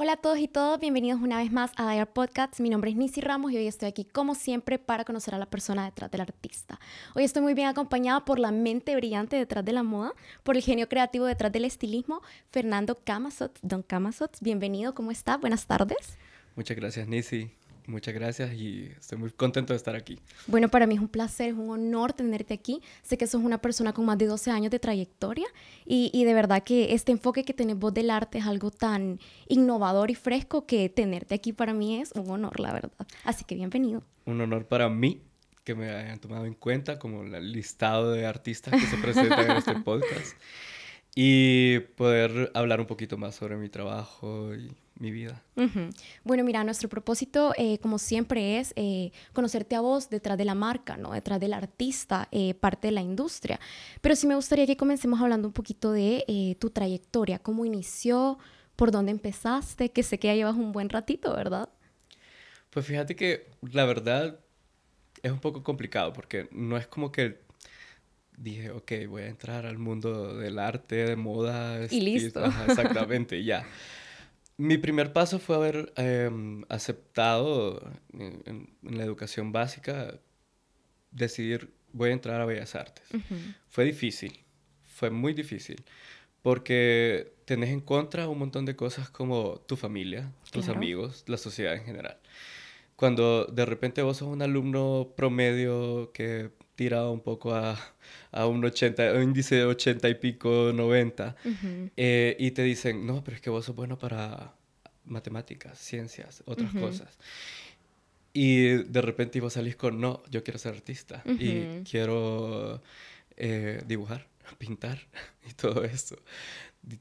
Hola a todos y todas, bienvenidos una vez más a Dire Podcasts. Mi nombre es Nisi Ramos y hoy estoy aquí como siempre para conocer a la persona detrás del artista. Hoy estoy muy bien acompañada por la mente brillante detrás de la moda, por el genio creativo detrás del estilismo, Fernando Camazot. Don Camazot, bienvenido, ¿cómo está? Buenas tardes. Muchas gracias, Nisi. Muchas gracias y estoy muy contento de estar aquí. Bueno, para mí es un placer, es un honor tenerte aquí. Sé que sos una persona con más de 12 años de trayectoria y, y de verdad que este enfoque que tenés vos del arte es algo tan innovador y fresco que tenerte aquí para mí es un honor, la verdad. Así que bienvenido. Un honor para mí que me hayan tomado en cuenta como el listado de artistas que se presentan en este podcast y poder hablar un poquito más sobre mi trabajo y mi vida. Bueno, mira, nuestro propósito, eh, como siempre, es eh, conocerte a vos detrás de la marca, ¿no? Detrás del artista, eh, parte de la industria. Pero sí me gustaría que comencemos hablando un poquito de tu trayectoria, cómo inició, por dónde empezaste, que sé que ya llevas un buen ratito, ¿verdad? Pues fíjate que la verdad es un poco complicado porque no es como que dije, ok, voy a entrar al mundo del arte, de moda. Y listo. exactamente, ya. Mi primer paso fue haber em, aceptado en, la educación básica, decidir, voy a entrar a Bellas Artes. Fue difícil, fue muy difícil, porque tenés en contra un montón de cosas como tu familia, tus amigos, la sociedad en general. Cuando de repente vos sos un alumno promedio que tira un poco a, a un, 80, un índice de 80 y pico, 90, eh, y te dicen, no, pero es que vos sos bueno para matemáticas, ciencias, otras cosas. Y de repente vos salís con, no, yo quiero ser artista y quiero eh, dibujar, pintar y todo eso.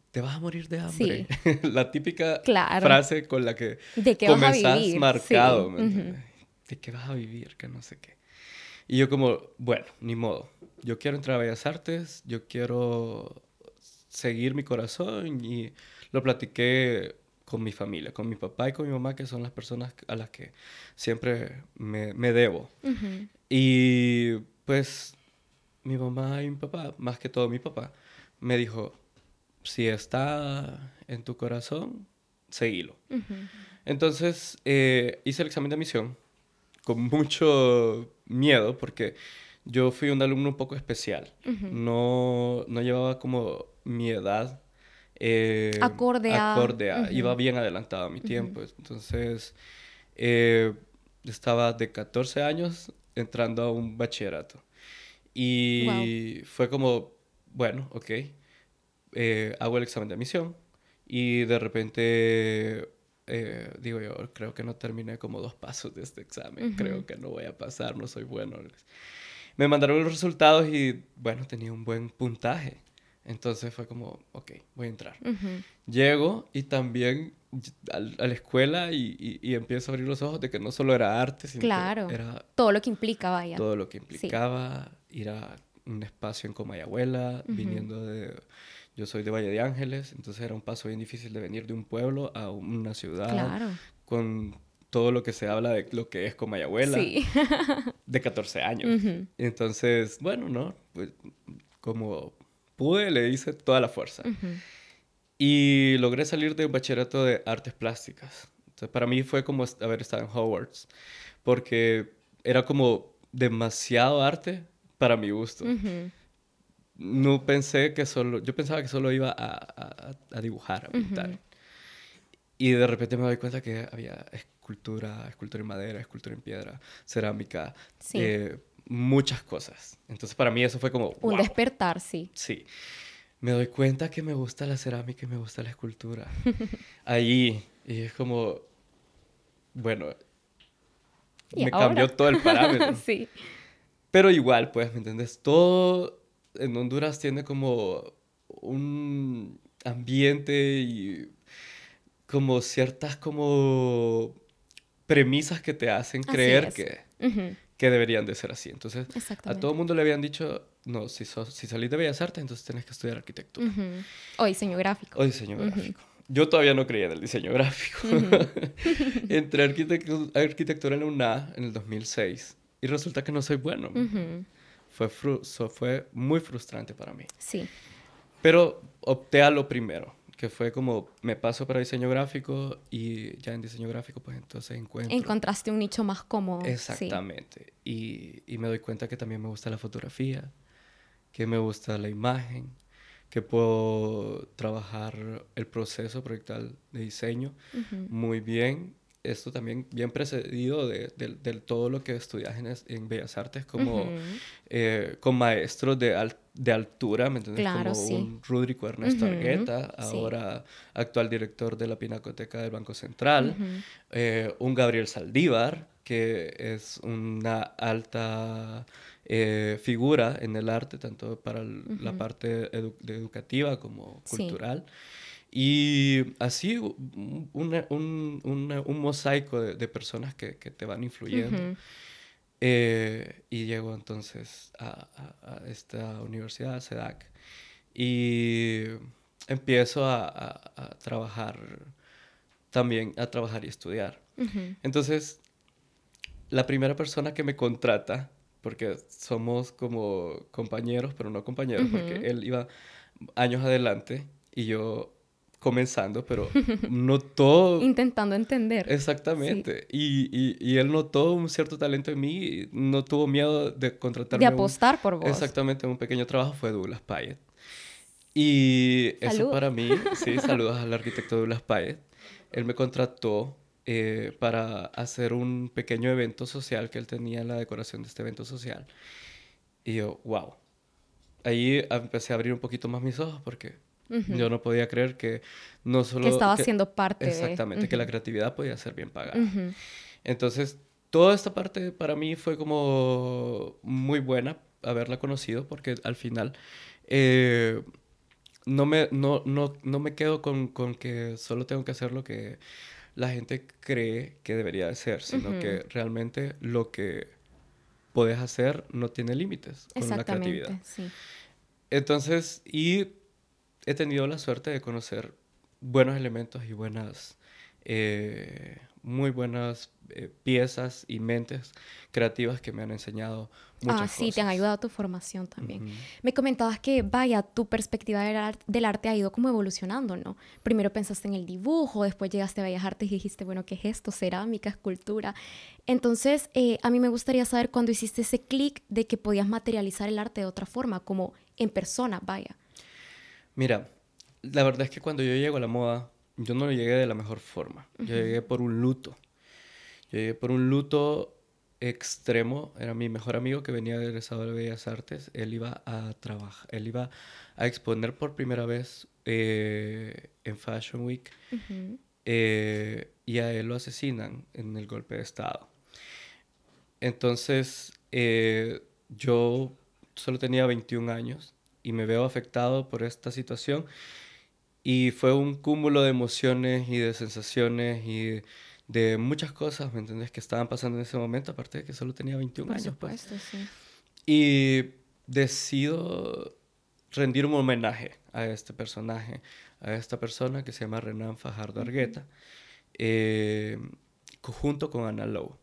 Te vas a morir de hambre. la típica frase con la que ¿De comenzás marcado. ¿De qué vas a vivir? Que no sé qué. Y yo como, bueno, ni modo. Yo quiero entrar a Bellas Artes, yo quiero seguir mi corazón y lo platiqué con mi familia, con mi papá y con mi mamá, que son las personas a las que siempre me, me debo. Y pues mi mamá y mi papá, más que todo mi papá, me dijo, si está en tu corazón, seguilo. Entonces eh, hice el examen de admisión con mucho miedo porque yo fui un alumno un poco especial. no, no llevaba como mi edad. Eh, acorde a... Iba bien adelantado a mi tiempo. Entonces, eh, estaba de 14 años entrando a un bachillerato. Y fue como, bueno, ok, eh, hago el examen de admisión y de repente eh, digo yo, creo que no terminé como dos pasos de este examen, creo que no voy a pasar, no soy bueno. Me mandaron los resultados y bueno, tenía un buen puntaje. Entonces fue como, ok, voy a entrar. Llego y también a, la escuela y, y, empiezo a abrir los ojos de que no solo era arte, sino claro. era... Todo lo que implicaba vaya. Todo lo que implicaba ir a un espacio en Comayagüela, viniendo de yo soy de Valle de Ángeles, entonces era un paso bien difícil de venir de un pueblo a una ciudad claro. con todo lo que se habla de lo que es Comayagüela sí. de 14 años. Entonces, bueno, ¿no? Pues, como pude, le hice toda la fuerza. Y logré salir de un bachillerato de artes plásticas. Entonces, para mí fue como haber estado en Hogwarts, porque era como demasiado arte para mi gusto no pensé que solo, yo pensaba que solo iba a, a, dibujar, a pintar. Y de repente me doy cuenta que había escultura, escultura en madera, escultura en piedra, cerámica, eh, muchas cosas. Entonces para mí eso fue como... Un despertar, sí. Sí. Me doy cuenta que me gusta la cerámica y me gusta la escultura. Ahí, y es como, bueno, me cambió todo el parámetro. sí. Pero igual, pues, ¿me entiendes? Todo en Honduras tiene como un ambiente y como ciertas como premisas que te hacen creer que, que deberían de ser así. Entonces, a todo el mundo le habían dicho, no, si, si salís de Bellas Artes, entonces tenés que estudiar arquitectura. O diseño gráfico. O diseño gráfico. Yo todavía no creía en el diseño gráfico. Entré a arquitectura en la UNA en el 2006 y resulta que no soy bueno fue, fue muy frustrante para mí. Sí. Pero opté a lo primero, que fue como me paso para diseño gráfico y ya en diseño gráfico pues entonces encuentro... Encontraste un nicho más cómodo. Exactamente. Y, y, me doy cuenta que también me gusta la fotografía, que me gusta la imagen, que puedo trabajar el proceso proyectal de diseño muy bien esto también bien precedido de, todo lo que estudias en, Bellas Artes, como eh, con maestros de, de altura, ¿me entiendes? Claro, como un Rudrico Ernesto Argueta, ahora actual director de la Pinacoteca del Banco Central, eh, un Gabriel Saldívar, que es una alta eh, figura en el arte, tanto para la parte educativa como cultural. Y así un, un, mosaico de, personas que, te van influyendo. Eh, y llego entonces a, esta universidad, a CEDAC, y empiezo a, trabajar también, a trabajar y estudiar. Entonces, la primera persona que me contrata, porque somos como compañeros, pero no compañeros, porque él iba años adelante y yo comenzando, pero notó... Intentando entender. Exactamente. Y, y, y, él notó un cierto talento en mí, no tuvo miedo de contratarme. De apostar por vos. Exactamente, un pequeño trabajo fue Douglas Payet. Y eso para mí, sí, saludos al arquitecto Douglas Payet. Él me contrató eh, para hacer un pequeño evento social que él tenía en la decoración de este evento social. Y yo, wow. Ahí empecé a abrir un poquito más mis ojos porque yo no podía creer que no solo... Que estaba siendo parte Exactamente, que la creatividad podía ser bien pagada. Entonces, toda esta parte para mí fue como muy buena haberla conocido porque al final eh, no, me, no, no, no, me quedo con, con, que solo tengo que hacer lo que la gente cree que debería de ser, sino que realmente lo que puedes hacer no tiene límites con la creatividad. Sí. Entonces, y he tenido la suerte de conocer buenos elementos y buenas, eh, muy buenas eh, piezas y mentes creativas que me han enseñado muchas ah, sí, te han ayudado a tu formación también. Me comentabas que, vaya, tu perspectiva del, arte ha ido como evolucionando, ¿no? Primero pensaste en el dibujo, después llegaste a Bellas Artes y dijiste, bueno, ¿qué es esto? Cerámica, escultura. Entonces, eh, a mí me gustaría saber cuándo hiciste ese clic de que podías materializar el arte de otra forma, como en persona, vaya. Mira, la verdad es que cuando yo llego a la moda, yo no llegué de la mejor forma. Yo llegué por un luto. Yo llegué por un luto extremo. Era mi mejor amigo que venía de egresado de Bellas Artes. Él iba a trabajar, él iba a exponer por primera vez eh, en Fashion Week. Eh, y a él lo asesinan en el golpe de Estado. Entonces, eh, yo solo tenía 21 años y me veo afectado por esta situación. Y fue un cúmulo de emociones y de sensaciones y de, muchas cosas, ¿me entiendes? Que estaban pasando en ese momento, aparte de que solo tenía 21 años. pues. sí. Y decido rendir un homenaje a este personaje, a esta persona que se llama Renan Fajardo Argueta, eh, junto con Ana Lowe.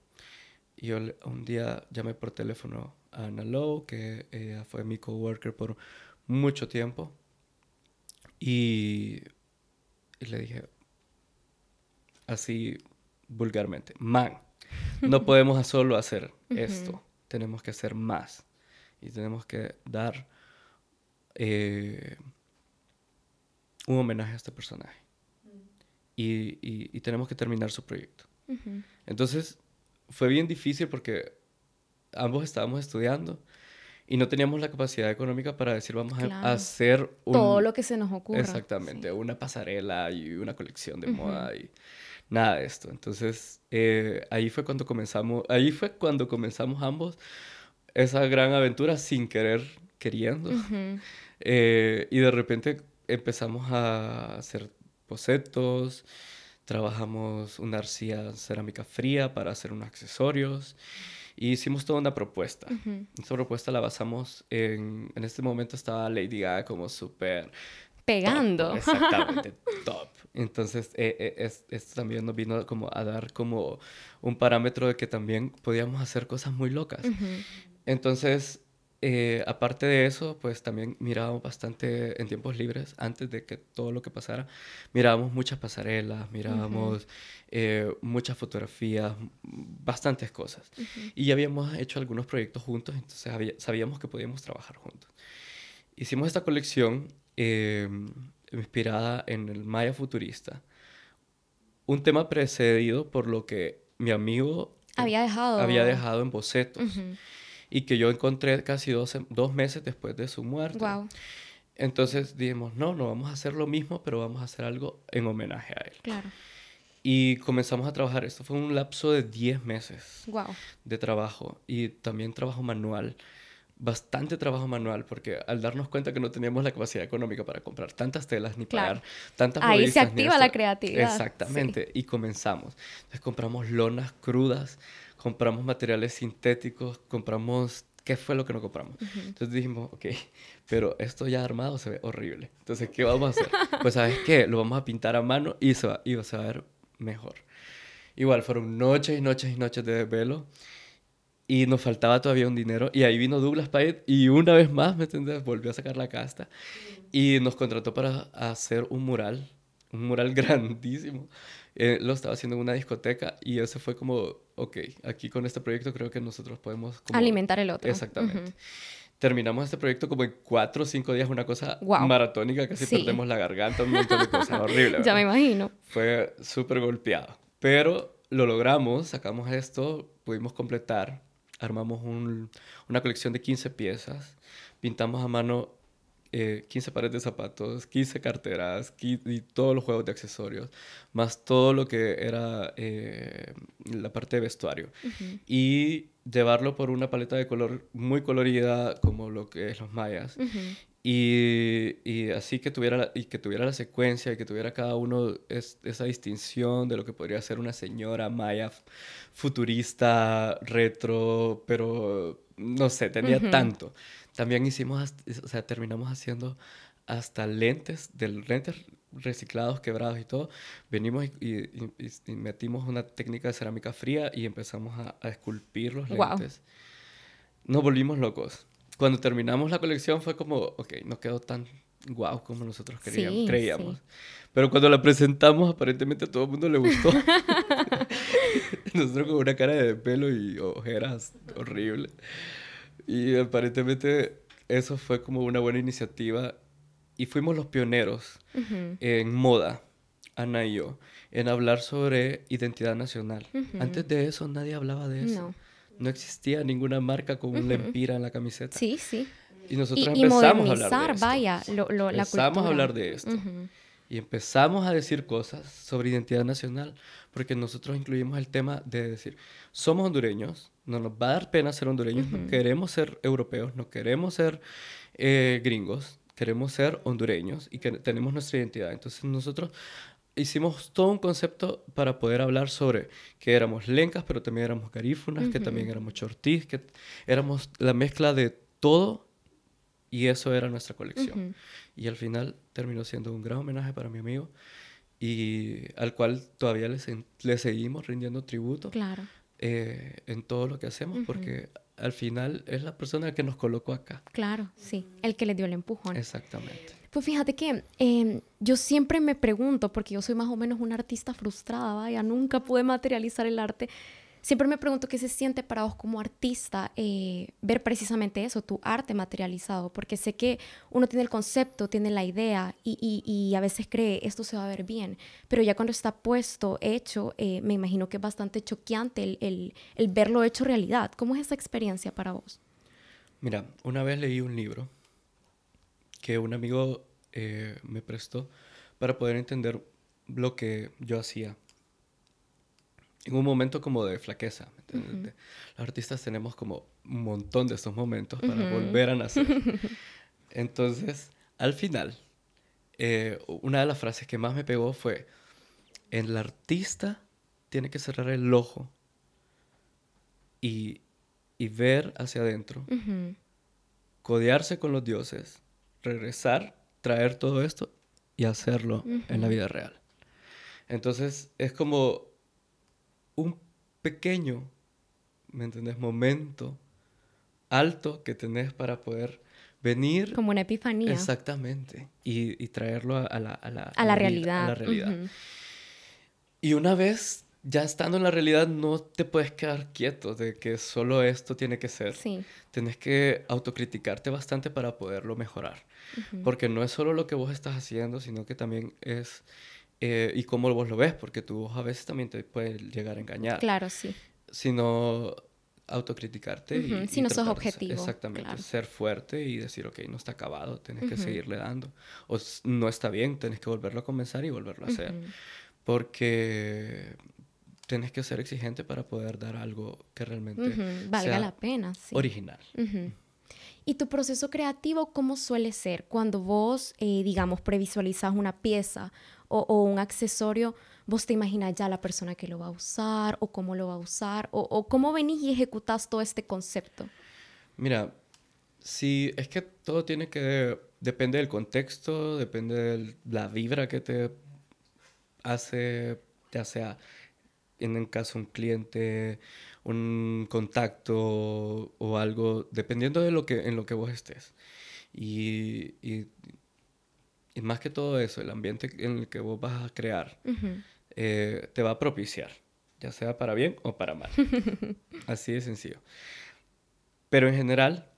Y yo un día llamé por teléfono a Ana Lowe, que ella fue mi coworker por mucho tiempo. Y, le dije, así vulgarmente, man, no podemos solo hacer esto, tenemos que hacer más y tenemos que dar eh, un homenaje a este personaje. y, tenemos que terminar su proyecto. Entonces, fue bien difícil porque ambos estábamos estudiando y no teníamos la capacidad económica para decir vamos a hacer todo lo que se nos ocurra. Exactamente, una pasarela y una colección de moda y nada de esto. Entonces eh, ahí fue cuando comenzamos, ahí fue cuando comenzamos ambos esa gran aventura sin querer, queriendo. Eh, y de repente empezamos a hacer bocetos, trabajamos una arcilla cerámica fría para hacer unos accesorios. Y hicimos toda una propuesta. Esta propuesta la basamos en... En este momento estaba Lady Gaga como súper... Pegando. exactamente, top. Entonces, eh, eh, esto también nos vino como a dar como un parámetro de que también podíamos hacer cosas muy locas. Entonces, eh, aparte de eso, pues también mirábamos bastante en tiempos libres, antes de que todo lo que pasara, mirábamos muchas pasarelas, mirábamos eh, muchas fotografías, bastantes cosas. Y ya habíamos hecho algunos proyectos juntos, entonces sabíamos que podíamos trabajar juntos. Hicimos esta colección em, inspirada en el Maya futurista, un tema precedido por lo que mi amigo había dejado, había dejado en bocetos y que yo encontré casi dos, dos meses después de su muerte. Wow. Entonces dijimos, no, no vamos a hacer lo mismo, pero vamos a hacer algo en homenaje a él. Claro. Y comenzamos a trabajar. Esto fue un lapso de 10 meses wow. de trabajo y también trabajo manual. Bastante trabajo manual, porque al darnos cuenta que no teníamos la capacidad económica para comprar tantas telas ni pagar tantas Ahí se activa la creatividad. Exactamente. Y comenzamos. Entonces compramos lonas crudas compramos materiales sintéticos, compramos... ¿Qué fue lo que no compramos? Entonces dijimos, ok, pero esto ya armado se ve horrible. Entonces, ¿qué vamos a hacer? Pues, ¿sabes qué? Lo vamos a pintar a mano y se va, y se va a ver mejor. Igual, fueron noches y noches y noches de velo y nos faltaba todavía un dinero y ahí vino Douglas Payet y una vez más, ¿me? Volvió a sacar la casta y nos contrató para hacer un mural, un mural grandísimo eh, lo estaba haciendo en una discoteca y ese fue como, ok, aquí con este proyecto creo que nosotros podemos... Alimentar el otro. Exactamente. Terminamos este proyecto como en cuatro o cinco días, una cosa maratónica, casi perdemos la garganta, un montón de cosas horribles. ya me imagino. Fue súper golpeado. Pero lo logramos, sacamos esto, pudimos completar, armamos un, una colección de 15 piezas, pintamos a mano 15 eh, pares de zapatos, 15 carteras y todos los juegos de accesorios, más todo lo que era eh, la parte de vestuario. Y llevarlo por una paleta de color muy colorida como lo que es los mayas. y, y, así que tuviera, la, y que tuviera la secuencia y que tuviera cada uno esa distinción de lo que podría ser una señora maya futurista, retro, pero no sé, tenía tanto. También hicimos, o sea, terminamos haciendo hasta lentes, del lentes reciclados, quebrados y todo. Venimos y, metimos una técnica de cerámica fría y empezamos a, esculpir los lentes. Nos volvimos locos. Cuando terminamos la colección fue como, ok, no quedó tan guau como nosotros queríamos, creíamos. Pero cuando la presentamos, aparentemente a todo el mundo le gustó. nosotros con una cara de pelo y ojeras horrible. Y aparentemente eso fue como una buena iniciativa y fuimos los pioneros en moda, Ana y yo, en hablar sobre identidad nacional. Antes de eso nadie hablaba de eso. No, existía ninguna marca con un lempira en la camiseta. Sí, sí. Y nosotros empezamos a hablar de esto. vaya, lo, lo, empezamos a hablar de esto. Y empezamos a decir cosas sobre identidad nacional, porque nosotros incluimos el tema de decir, somos hondureños, no nos va a dar pena ser hondureños, no queremos ser europeos, no queremos ser eh, gringos, queremos ser hondureños y que tenemos nuestra identidad. Entonces nosotros hicimos todo un concepto para poder hablar sobre que éramos lencas, pero también éramos garífunas, que también éramos chortís, que éramos la mezcla de todo y eso era nuestra colección. Y al final terminó siendo un gran homenaje para mi amigo y al cual todavía le, le seguimos rindiendo tributo. Claro eh, en todo lo que hacemos, porque al final es la persona que nos colocó acá. Claro, sí, el que le dio el empujón. Exactamente. Pues fíjate que em, yo siempre me pregunto, porque yo soy más o menos una artista frustrada, vaya, nunca pude materializar el arte siempre me pregunto qué se siente para vos como artista eh, ver precisamente eso, tu arte materializado, porque sé que uno tiene el concepto, tiene la idea y, a veces cree esto se va a ver bien, pero ya cuando está puesto, hecho, eh, me imagino que es bastante choqueante el, verlo hecho realidad. ¿Cómo es esa experiencia para vos? Mira, una vez leí un libro que un amigo eh, me prestó para poder entender lo que yo hacía en un momento como de flaqueza. Los artistas tenemos como un montón de estos momentos para volver a nacer. Entonces, al final, eh, una de las frases que más me pegó fue, el artista tiene que cerrar el ojo y, y ver hacia adentro, codearse con los dioses, regresar, traer todo esto y hacerlo en la vida real. Entonces, es como un pequeño, ¿me entendés? Momento alto que tenés para poder venir. Como una epifanía. Exactamente. Y, traerlo a, la, a, la, a, la, realidad. A la realidad. Y una vez ya estando en la realidad, no te puedes quedar quieto de que solo esto tiene que ser. Sí. Tienes que autocriticarte bastante para poderlo mejorar. Porque no es solo lo que vos estás haciendo, sino que también es. Eh, y cómo vos lo ves, porque tu voz a veces también te puede llegar a engañar. Claro, sí. Sino autocriticarte. y, si no sos objetivo. Exactamente, ser fuerte y decir, ok, no está acabado, tienes que seguirle dando. O no está bien, tienes que volverlo a comenzar y volverlo a hacer. Porque tienes que ser exigente para poder dar algo que realmente valga la pena. Original. ¿Y tu proceso creativo cómo suele ser cuando vos, eh, digamos, previsualizas una pieza o, un accesorio? ¿Vos te imaginas ya la persona que lo va a usar o cómo lo va a usar? ¿O, cómo venís y ejecutas todo este concepto? Mira, sí, es que todo tiene que... Depende del contexto, depende de la vibra que te hace, ya sea en el caso un cliente, un contacto o algo, dependiendo de lo que, en lo que vos estés. Y, y, más que todo eso, el ambiente en el que vos vas a crear eh, te va a propiciar, ya sea para bien o para mal. Así de sencillo. Pero en general,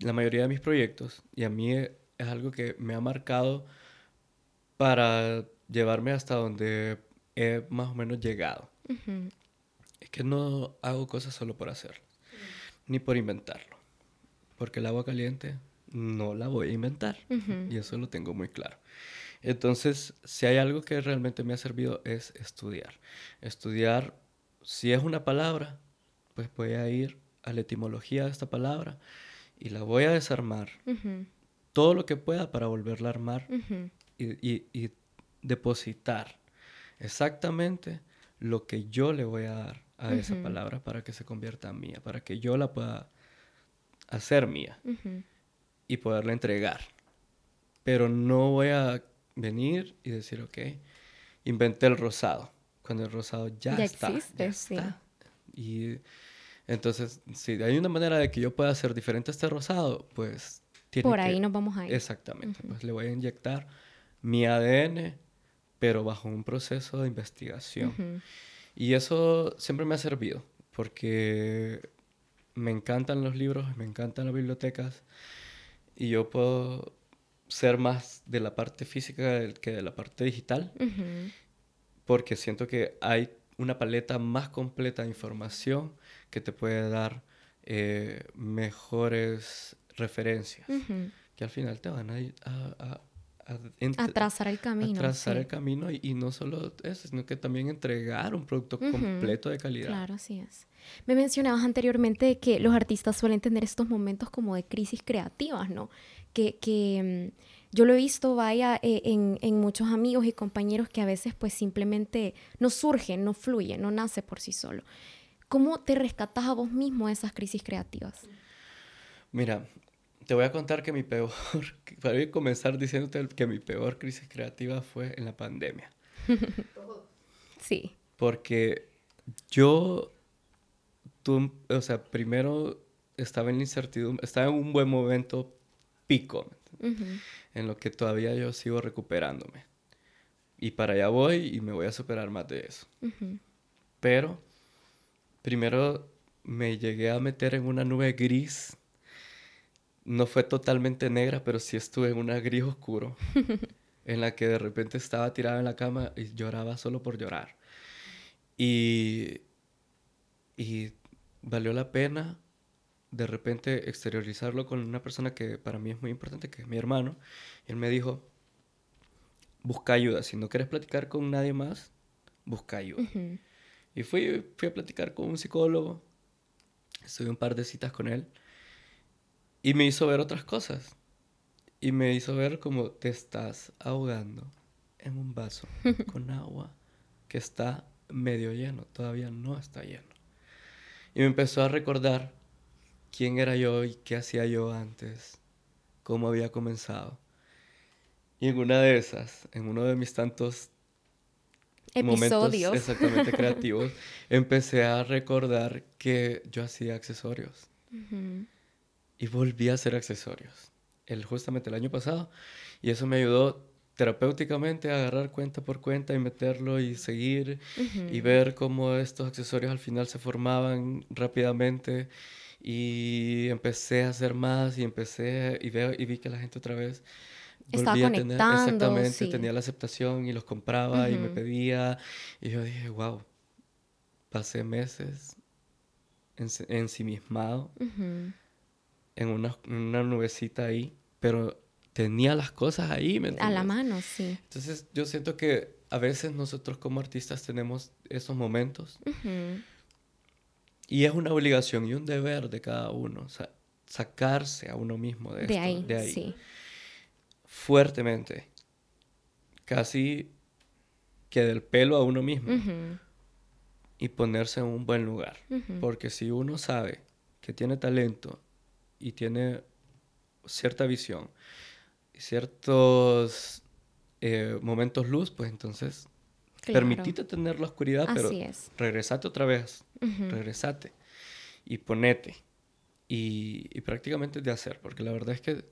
la mayoría de mis proyectos, y a mí es algo que me ha marcado para llevarme hasta donde he más o menos llegado. Es que no hago cosas solo por hacerlo, ni por inventarlo. Porque el agua caliente no la voy a inventar. Y eso lo tengo muy claro. Entonces, si hay algo que realmente me ha servido es estudiar. Estudiar, si es una palabra, pues voy a ir a la etimología de esta palabra y la voy a desarmar. Todo lo que pueda para volverla a armar y depositar exactamente lo que yo le voy a dar a esa palabra para que se convierta en mía, para que yo la pueda hacer mía y poderla entregar. Pero no voy a venir y decir, ok, inventé el rosado, cuando el rosado ya, está. Existe, sí. Y entonces, si hay una manera de que yo pueda hacer diferente este rosado, pues... Por ahí nos vamos a ir. Exactamente, pues le voy a inyectar mi ADN pero bajo un proceso de investigación. Y eso siempre me ha servido, porque me encantan los libros, me encantan las bibliotecas, y yo puedo ser más de la parte física que de la parte digital, porque siento que hay una paleta más completa de información que te puede dar eh, mejores referencias, que al final te van a, a, trazar el camino. A trazar el camino y, no solo eso, sino que también entregar un producto completo de calidad. Claro, así es. Me mencionabas anteriormente que los artistas suelen tener estos momentos como de crisis creativas, ¿no? Que, que mm, yo lo he visto, vaya, eh, en, en, muchos amigos y compañeros que a veces pues simplemente no surgen, no fluyen, no nace por sí solo. ¿Cómo te rescatas a vos mismo de esas crisis creativas? Mira, te voy a contar que mi peor, para comenzar diciéndote que mi peor crisis creativa fue en la pandemia. sí. Porque yo, tú, o sea, primero estaba en la incertidumbre, estaba en un buen momento pico, en lo que todavía yo sigo recuperándome. Y para allá voy y me voy a superar más de eso. Pero primero me llegué a meter en una nube gris no fue totalmente negra, pero sí estuve en un gris oscuro, en la que de repente estaba tirada en la cama y lloraba solo por llorar. Y, y valió la pena de repente exteriorizarlo con una persona que para mí es muy importante, que es mi hermano. Él me dijo, busca ayuda, si no quieres platicar con nadie más, busca ayuda. Y fui, fui a platicar con un psicólogo, estuve un par de citas con él y me hizo ver otras cosas. Y me hizo ver como te estás ahogando en un vaso con agua que está medio lleno, todavía no está lleno. Y me empezó a recordar quién era yo y qué hacía yo antes, cómo había comenzado. Y en una de esas, en uno de mis tantos Episodios. momentos exactamente creativos, empecé a recordar que yo hacía accesorios y volví a hacer accesorios. El, justamente el año pasado. Y eso me ayudó terapéuticamente a agarrar cuenta por cuenta y meterlo y seguir y ver cómo estos accesorios al final se formaban rápidamente y empecé a hacer más y empecé y, veo, y vi que la gente otra vez estaba conectando, exactamente, tenía la aceptación y los compraba y me pedía y yo dije, wow, pasé meses ensimismado en una, una nubecita ahí, pero tenía las cosas ahí, ¿me A la mano, sí. Entonces yo siento que a veces nosotros como artistas tenemos esos momentos y es una obligación y un deber de cada uno, o sea, sacarse a uno mismo de, de ahí, de ahí. Sí. Fuertemente. Casi que del pelo a uno mismo. Y ponerse en un buen lugar. Porque si uno sabe que tiene talento y tiene cierta visión y ciertos eh, momentos luz, pues entonces Permitite tener la oscuridad, pero regresate otra vez. Regresate. Y ponete. Y, prácticamente de hacer, porque la verdad es que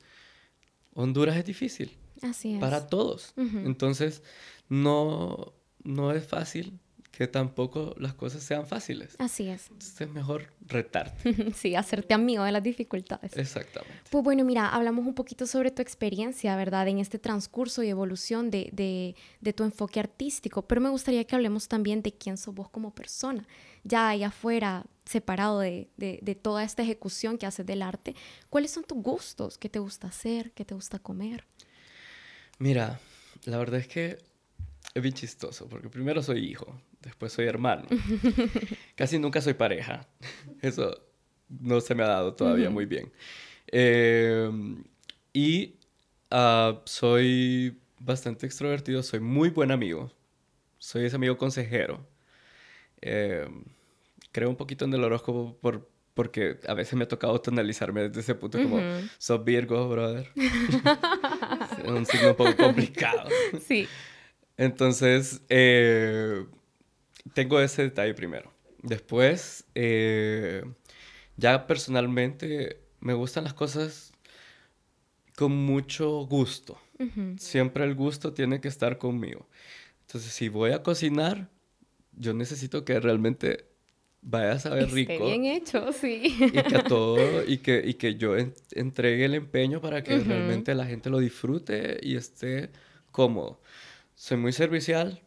Honduras es difícil. Así es. Para todos. Entonces, no, no es fácil que tampoco las cosas sean fáciles. Así es. Entonces es mejor retarte. sí, hacerte amigo de las dificultades. Exactamente. Pues bueno, mira, hablamos un poquito sobre tu experiencia, ¿verdad? En este transcurso y evolución de, de, de tu enfoque artístico, pero me gustaría que hablemos también de quién sos vos como persona, ya ahí afuera, separado de, de, de toda esta ejecución que haces del arte. ¿Cuáles son tus gustos? ¿Qué te gusta hacer? ¿Qué te gusta comer? Mira, la verdad es que es bien chistoso, porque primero soy hijo, después soy hermano. Casi nunca soy pareja. Eso no se me ha dado todavía muy bien. Em, y ah, soy bastante extrovertido, soy muy buen amigo. Soy ese amigo consejero. Em, creo un poquito en el horóscopo por, porque a veces me ha tocado tonalizarme desde ese punto como, sos Virgo, brother. es un signo un poco complicado. Sí. Entonces, eh, tengo ese detalle primero. Después, eh, ya personalmente, me gustan las cosas con mucho gusto. Siempre el gusto tiene que estar conmigo. Entonces, si voy a cocinar, yo necesito que realmente vaya a saber rico. bien hecho, sí. Y que todo, y que, y que yo entregue el empeño para que realmente la gente lo disfrute y esté cómodo soy muy servicial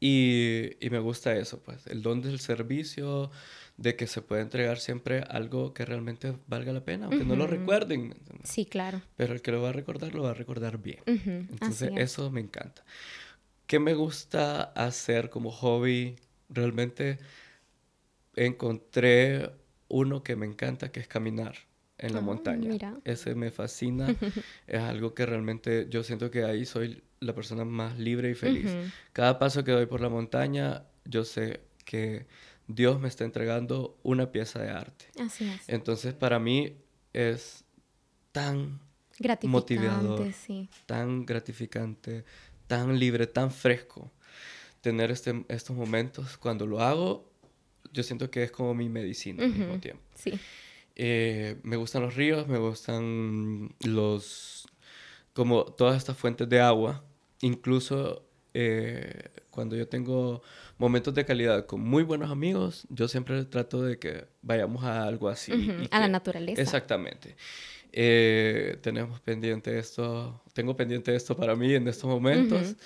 y, y, me gusta eso, pues, el don del servicio, de que se puede entregar siempre algo que realmente valga la pena, aunque no lo recuerden. Sí, claro. Pero el que lo va a recordar, lo va a recordar bien. Entonces, eso me encanta. ¿Qué me gusta hacer como hobby? Realmente encontré uno que me encanta, que es caminar en la ah, montaña. Ese me fascina. es algo que realmente yo siento que ahí soy la persona más libre y feliz. Cada paso que doy por la montaña, yo sé que Dios me está entregando una pieza de arte. Así es. Entonces, para mí es tan motivador, tan gratificante, tan libre, tan fresco tener este, estos momentos. Cuando lo hago, yo siento que es como mi medicina al mismo tiempo. Sí. Eh, me gustan los ríos, me gustan los, como todas estas fuentes de agua incluso eh, cuando yo tengo momentos de calidad con muy buenos amigos, yo siempre trato de que vayamos a algo así. a la naturaleza. Exactamente. Eh, tenemos pendiente esto, tengo pendiente esto para mí en estos momentos.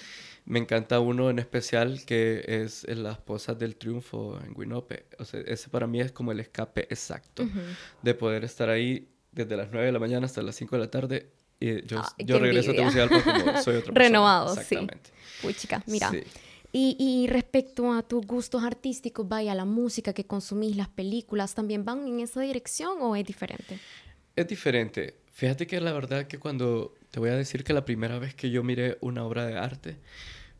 Me encanta uno en especial que es las posas del triunfo en Guinope. O sea, ese para mí es como el escape exacto de poder estar ahí desde las 9 de la mañana hasta las 5 de la tarde y yo, yo regreso a Tegucigalpa como soy otra persona. Renovado, sí. Uy, chica, mira. Y, y, respecto a tus gustos artísticos, vaya, la música que consumís, las películas, ¿también van en esa dirección o es diferente? Es diferente. Fíjate que la verdad que cuando te voy a decir que la primera vez que yo miré una obra de arte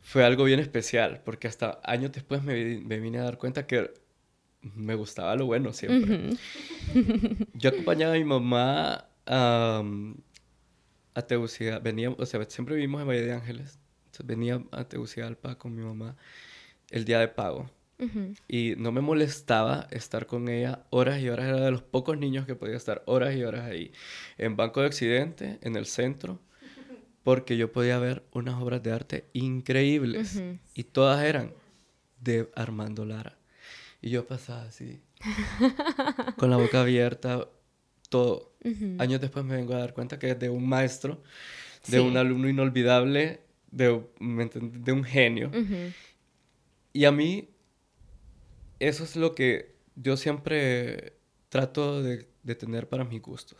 fue algo bien especial, porque hasta años después me, me vine a dar cuenta que me gustaba lo bueno siempre. Yo acompañaba a mi mamá a a Tegucigalpa, venía, o sea, siempre vivimos en Valle de Ángeles, venía a Tegucigalpa con mi mamá el día de pago Y no me molestaba estar con ella horas y horas. Era de los pocos niños que podía estar horas y horas ahí. En Banco de Occidente, en el centro, porque yo podía ver unas obras de arte increíbles. Y todas eran de Armando Lara. Y yo pasaba así, con la boca abierta, todo. Años después me vengo a dar cuenta que es de un maestro, de un alumno inolvidable, de, de un genio. Y a mí, eso es lo que yo siempre trato de, tener para mis gustos.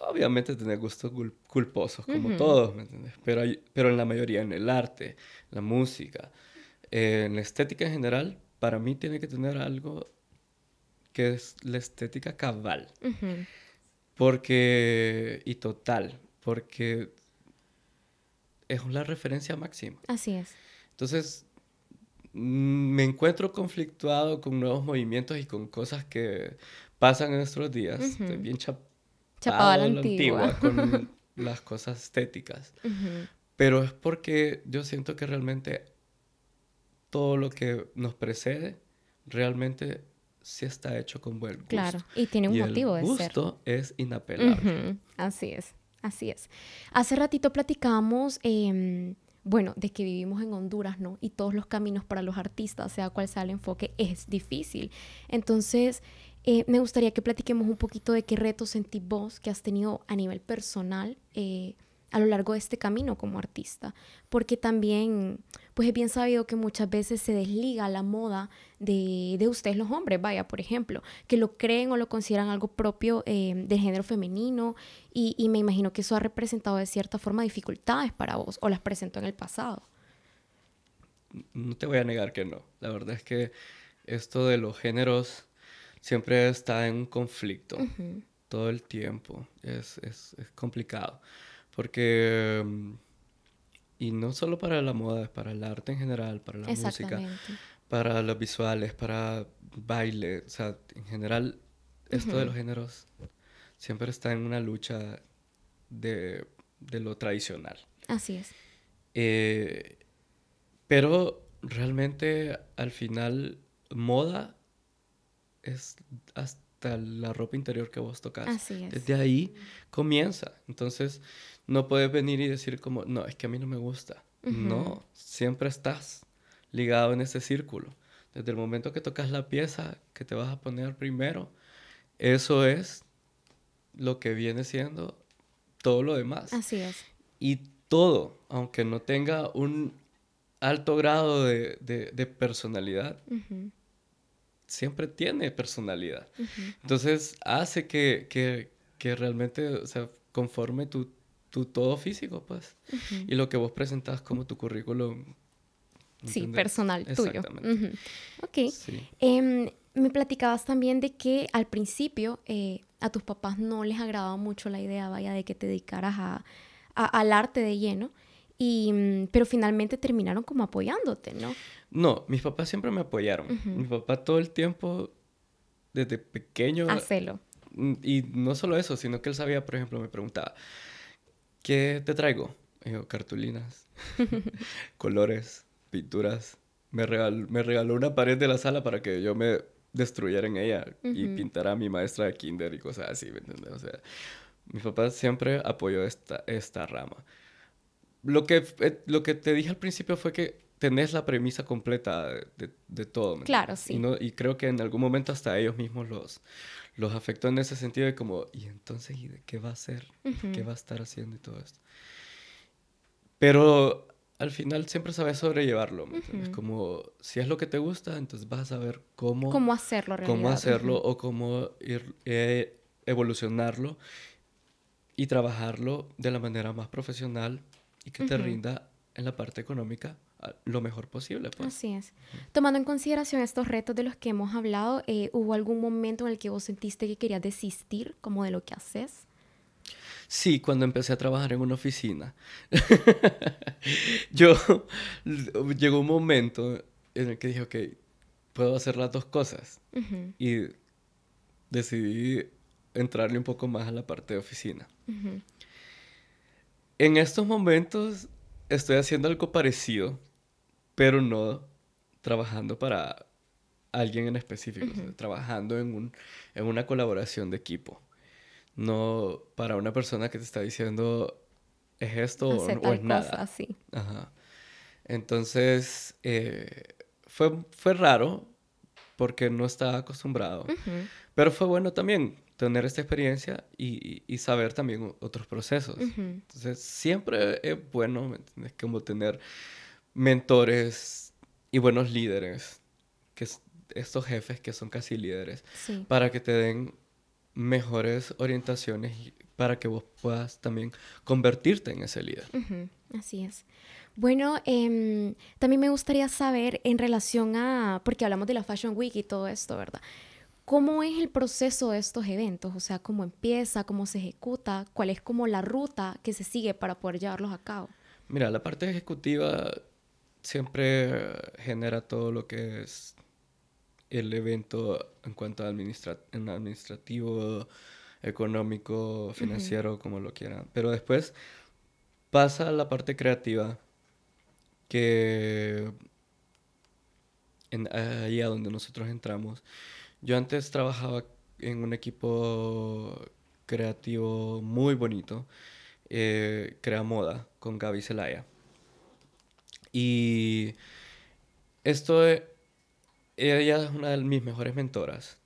Obviamente tener gustos culposos, como todos, ¿me entiendes? Pero, pero en la mayoría, en el arte, la música, en la estética en general, para mí tiene que tener algo que es la estética cabal. Porque, y total, porque es la referencia máxima. Así es. Entonces, me encuentro conflictuado con nuevos movimientos y con cosas que pasan en nuestros días. Estoy bien chapado a la antigua. con las cosas estéticas. Pero es porque yo siento que realmente todo lo que nos precede realmente sí está hecho con buen gusto. Claro, y tiene un motivo de ser. El gusto es inapelable. Así es, así es. Hace ratito platicábamos, em, bueno, de que vivimos en Honduras, ¿no? Y todos los caminos para los artistas, sea cual sea el enfoque, es difícil. Entonces, eh, me gustaría que platiquemos un poquito de qué retos sentís vos que has tenido a nivel personal. Eh, a lo largo de este camino como artista, porque también pues es bien sabido que muchas veces se desliga la moda de, de ustedes los hombres, vaya, por ejemplo, que lo creen o lo consideran algo propio eh, del género femenino y, y, me imagino que eso ha representado de cierta forma dificultades para vos o las presentó en el pasado. No te voy a negar que no, la verdad es que esto de los géneros siempre está en un conflicto todo el tiempo, es, es, es complicado. Porque, mm, y no solo para la moda, es para el arte en general, para la música, para los visuales, para baile, o sea, en general, esto de los géneros siempre está en una lucha de, lo tradicional. Así es. Eh, pero realmente al final moda es hasta la ropa interior que vos tocas. Así es. Desde ahí comienza. Entonces, no puedes venir y decir como, no, es que a mí no me gusta. No, siempre estás ligado en ese círculo. Desde el momento que tocas la pieza que te vas a poner primero, eso es lo que viene siendo todo lo demás. Así es. Y todo, aunque no tenga un alto grado de, personalidad, siempre tiene personalidad. Entonces hace que, que, que realmente, o sea, conforme tu, tu todo físico, pues. Y lo que vos presentás como tu currículum. Sí, personal tuyo. Ok. Em, me platicabas también de que al principio eh, a tus papás no les agradaba mucho la idea, vaya, de que te dedicaras a, al arte de lleno. Y, mm, pero finalmente terminaron como apoyándote, ¿no? No, mis papás siempre me apoyaron. Mi papá todo el tiempo, desde pequeño... Hacelo. Mm, y no solo eso, sino que él sabía, por ejemplo, me preguntaba, ¿qué te traigo? cartulinas, colores, pinturas. Me regaló, me regaló una pared de la sala para que yo me destruyera en ella y pintara a mi maestra de kinder y cosas así, ¿me entiendes? O sea, mi papá siempre apoyó esta, esta rama. Lo que, eh, lo que te dije al principio fue que tenés la premisa completa de, de todo. claro, sí. Y, no, y creo que en algún momento hasta ellos mismos los, los afectó en ese sentido de como, ¿y entonces qué va a hacer? ¿Qué va a estar haciendo y todo esto? Pero al final siempre sabes sobrellevarlo, ¿me entiendes? Como, si es lo que te gusta, entonces vas a saber cómo... Cómo hacerlo Cómo hacerlo o cómo ir, eh, evolucionarlo y trabajarlo de la manera más profesional y que te rinda en la parte económica lo mejor posible. Pues. Así es. Tomando en consideración estos retos de los que hemos hablado, eh, ¿hubo algún momento en el que vos sentiste que querías desistir como de lo que haces? Sí, cuando empecé a trabajar en una oficina. Yo llegó un momento en el que dije, ok, puedo hacer las dos cosas. Y decidí entrarle un poco más a la parte de oficina. En estos momentos estoy haciendo algo parecido, pero no trabajando para alguien en específico, trabajando en, un, en una colaboración de equipo. No para una persona que te está diciendo es esto o, es nada. sí. Ajá. Entonces, eh, fue, fue raro porque no estaba acostumbrado. Pero fue bueno también tener esta experiencia y, y saber también otros procesos. Entonces, siempre es bueno, ¿me entiendes? Como tener mentores y buenos líderes, que estos jefes que son casi líderes, para que te den mejores orientaciones para que vos puedas también convertirte en ese líder. Así es. Bueno, em, también me gustaría saber en relación a, porque hablamos de la Fashion Week y todo esto, ¿verdad? ¿Cómo es el proceso de estos eventos? O sea, ¿cómo empieza? ¿Cómo se ejecuta? ¿Cuál es como la ruta que se sigue para poder llevarlos a cabo? Mira, la parte ejecutiva siempre genera todo lo que es el evento en cuanto a administrativo, económico, financiero, como lo quieran. Pero después pasa la parte creativa, que en, ahí a donde nosotros entramos. Yo antes trabajaba en un equipo creativo muy bonito, eh, Crea Moda, con Gaby Zelaya. Y esto, ella es una de mis mejores mentoras,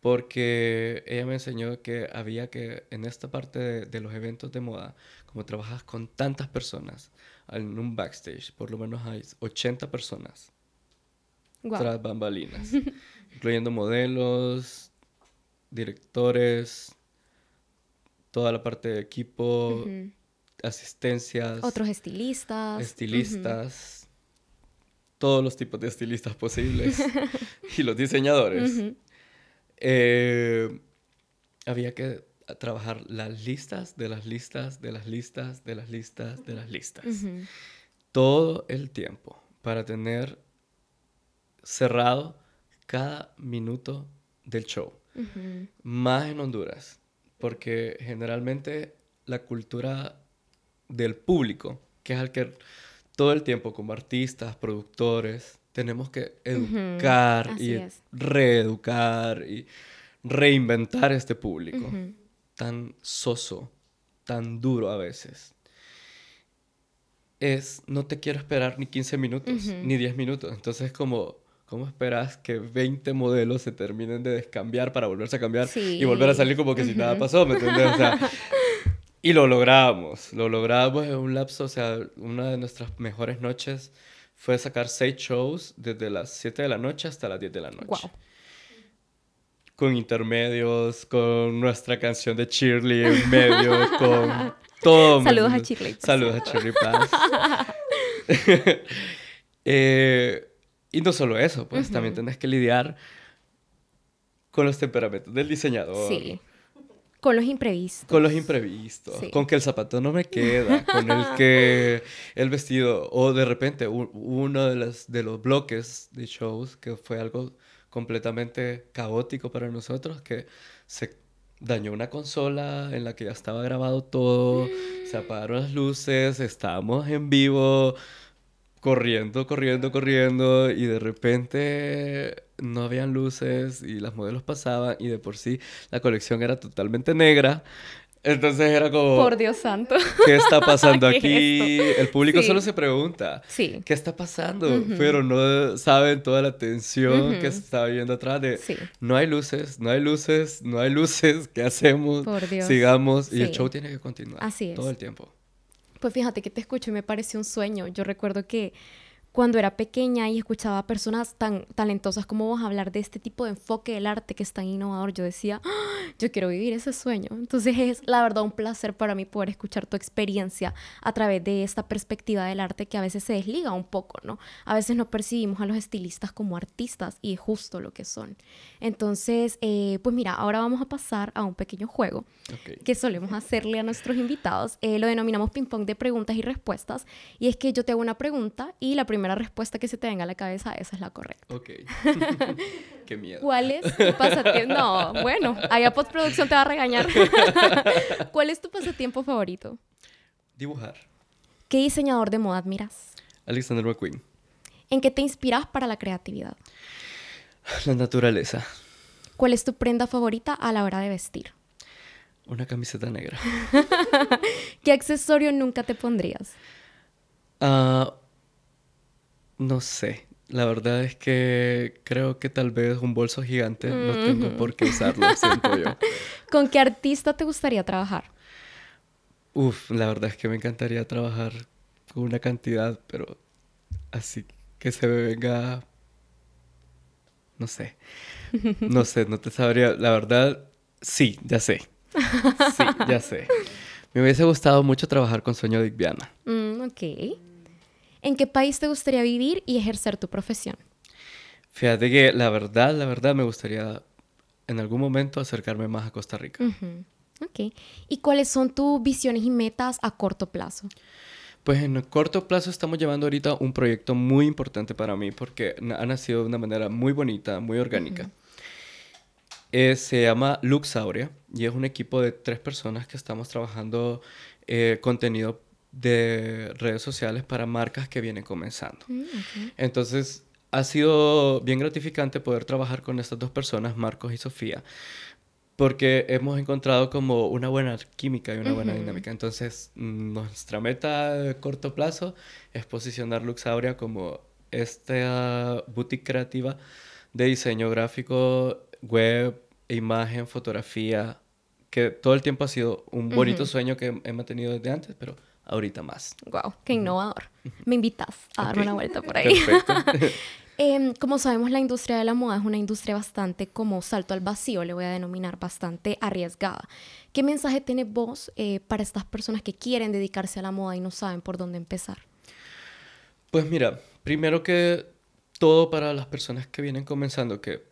porque ella me enseñó que había que, en esta parte de, los eventos de moda, como trabajas con tantas personas en un backstage, por lo menos hay 80 personas tras bambalinas, incluyendo modelos, directores, toda la parte de equipo, asistencias. Otros estilistas. Estilistas. Todos los tipos de estilistas posibles. y los diseñadores. Eh, había que trabajar las listas de las listas, de las listas, de las listas, de las listas. Todo el tiempo para tener cerrado cada minuto del show. Más en Honduras, porque generalmente la cultura del público, que es al que todo el tiempo como artistas, productores, tenemos que educar y reeducar y reinventar este público tan soso, tan duro a veces. Es, no te quiero esperar ni 15 minutos, ni 10 minutos. Entonces, como, ¿cómo esperas que 20 modelos se terminen de descambiar para volverse a cambiar y volver a salir como que si nada pasó? ¿Me entiendes? O sea, y lo logramos, lo logramos en un lapso, o sea, una de nuestras mejores noches fue sacar seis shows desde las 7 de la noche hasta las 10 de la noche. Con intermedios, con nuestra canción de Shirley en medio, con todo. Saludos a Shirley. Saludos a Shirley Paz. Eh, y no solo eso, pues también tenés que lidiar con los temperamentos del diseñador. Sí. Con los imprevistos. Con los imprevistos. Con que el zapato no me queda. con el que el vestido. O de repente uno de, las, de los bloques de shows que fue algo completamente caótico para nosotros. Que se dañó una consola en la que ya estaba grabado todo. Se apagaron las luces. Estábamos en vivo corriendo, corriendo, corriendo y de repente no habían luces y las modelos pasaban y de por sí la colección era totalmente negra. Entonces era como... Por Dios santo. ¿Qué está pasando aquí? El público solo se pregunta. Sí. ¿Qué está pasando? Pero no saben toda la tensión que se está viendo atrás de... No hay luces, no hay luces, no hay luces. ¿Qué hacemos? Por Dios. Sigamos. Y el show tiene que continuar. Así es. Todo el tiempo. Pues fíjate que te escucho y me parece un sueño. Yo recuerdo que cuando era pequeña y escuchaba a personas tan talentosas como vos hablar de este tipo de enfoque del arte que es tan innovador, yo decía, ¡Ah! yo quiero vivir ese sueño. Entonces es la verdad un placer para mí poder escuchar tu experiencia a través de esta perspectiva del arte que a veces se desliga un poco, ¿no? A veces no percibimos a los estilistas como artistas y es justo lo que son. Entonces, eh, pues mira, ahora vamos a pasar a un pequeño juego que solemos hacerle a nuestros invitados. Eh, lo denominamos ping pong de preguntas y respuestas y es que yo te hago una pregunta y la primera primera respuesta que se te venga a la cabeza, esa es la correcta. Ok. Qué miedo. ¿Cuál es tu pasatiempo? No, bueno, allá postproducción te va a regañar. ¿Cuál es tu pasatiempo favorito? Dibujar. ¿Qué diseñador de moda admiras? Alexander McQueen. ¿En qué te inspiras para la creatividad? La naturaleza. ¿Cuál es tu prenda favorita a la hora de vestir? Una camiseta negra. ¿Qué accesorio nunca te pondrías? Ah, no sé. La verdad es que creo que tal vez un bolso gigante no tengo por qué usarlo, siento yo. ¿Con qué artista te gustaría trabajar? Uf, la verdad es que me encantaría trabajar con una cantidad, pero así que se me venga... No sé. No sé, no te sabría. La verdad, sí, ya sé. Sí, ya sé. Me hubiese gustado mucho trabajar con Sueño de Viana. Mm, ok. ¿En qué país te gustaría vivir y ejercer tu profesión? Fíjate que la verdad, la verdad me gustaría en algún momento acercarme más a Costa Rica. Ok. ¿Y cuáles son tus visiones y metas a corto plazo? Pues en el corto plazo estamos llevando ahorita un proyecto muy importante para mí porque ha nacido de una manera muy bonita, muy orgánica. Eh, se llama Luxauria y es un equipo de tres personas que estamos trabajando eh, contenido de redes sociales para marcas que vienen comenzando. Mm, Entonces, ha sido bien gratificante poder trabajar con estas dos personas, Marcos y Sofía, porque hemos encontrado como una buena química y una buena dinámica. Entonces, nuestra meta de corto plazo es posicionar Luxauria como esta boutique creativa de diseño gráfico, web, imagen, fotografía, que todo el tiempo ha sido un bonito sueño que he mantenido desde antes, pero ahorita más. Wow, qué innovador. Me invitas a darme una vuelta por ahí. Perfecto. Em, como sabemos, la industria de la moda es una industria bastante como salto al vacío, le voy a denominar bastante arriesgada. ¿Qué mensaje tiene vos eh, para estas personas que quieren dedicarse a la moda y no saben por dónde empezar? Pues mira, primero que todo para las personas que vienen comenzando, que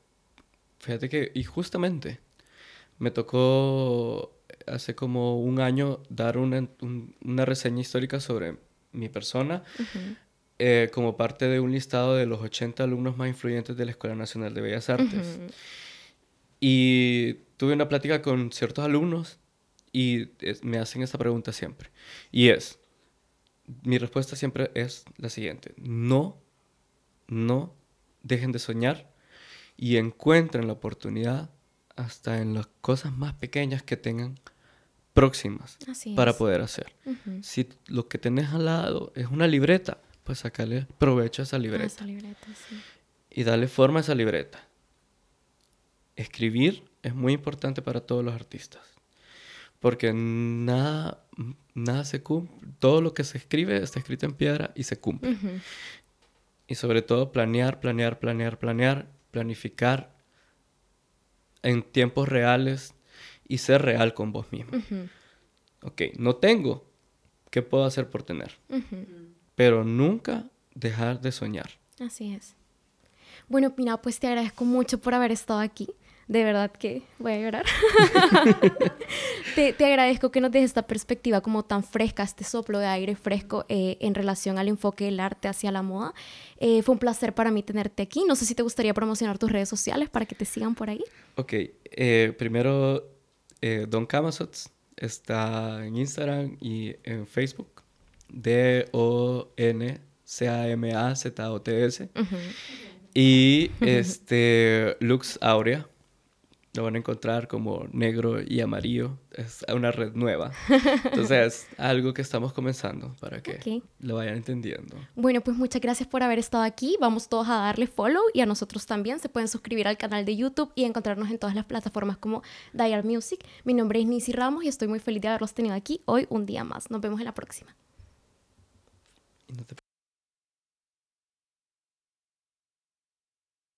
fíjate que, y justamente, me tocó hace como un año dar una, una reseña histórica sobre mi persona eh, como parte de un listado de los 80 alumnos más influyentes de la Escuela Nacional de Bellas Artes. Y tuve una plática con ciertos alumnos y me hacen esta pregunta siempre. Y es, mi respuesta siempre es la siguiente, no, no dejen de soñar y encuentren la oportunidad hasta en las cosas más pequeñas que tengan próximas para poder hacer. Si lo que tenés al lado es una libreta, pues sacarle provecho a esa libreta. Y darle forma a esa libreta. Escribir es muy importante para todos los artistas. Porque nada, nada se cumple. Todo lo que se escribe está escrito en piedra y se cumple. Y sobre todo planear, planear, planear, planear, planificar en tiempos reales y ser real con vos mismo. Ok, no tengo. ¿Qué puedo hacer por tener? Pero nunca dejar de soñar. Así es. Bueno, Pina, pues te agradezco mucho por haber estado aquí. De verdad que voy a llorar. te, agradezco que nos des esta perspectiva como tan fresca, este soplo de aire fresco eh, en relación al enfoque del arte hacia la moda. Eh, fue un placer para mí tenerte aquí. No sé si te gustaría promocionar tus redes sociales para que te sigan por ahí. Ok, eh, primero, Don Camasots está en Instagram y en Facebook. D-O-N-C-A-M-A-Z-O-T-S. Y este, Lux Aurea lo van a encontrar como negro y amarillo. Es una red nueva. Entonces, algo que estamos comenzando para que lo vayan entendiendo. Bueno, pues muchas gracias por haber estado aquí. Vamos todos a darle follow y a nosotros también. Se pueden suscribir al canal de YouTube y encontrarnos en todas las plataformas como Dial Music. Mi nombre es Nisi Ramos y estoy muy feliz de haberlos tenido aquí hoy un día más. Nos vemos en la próxima.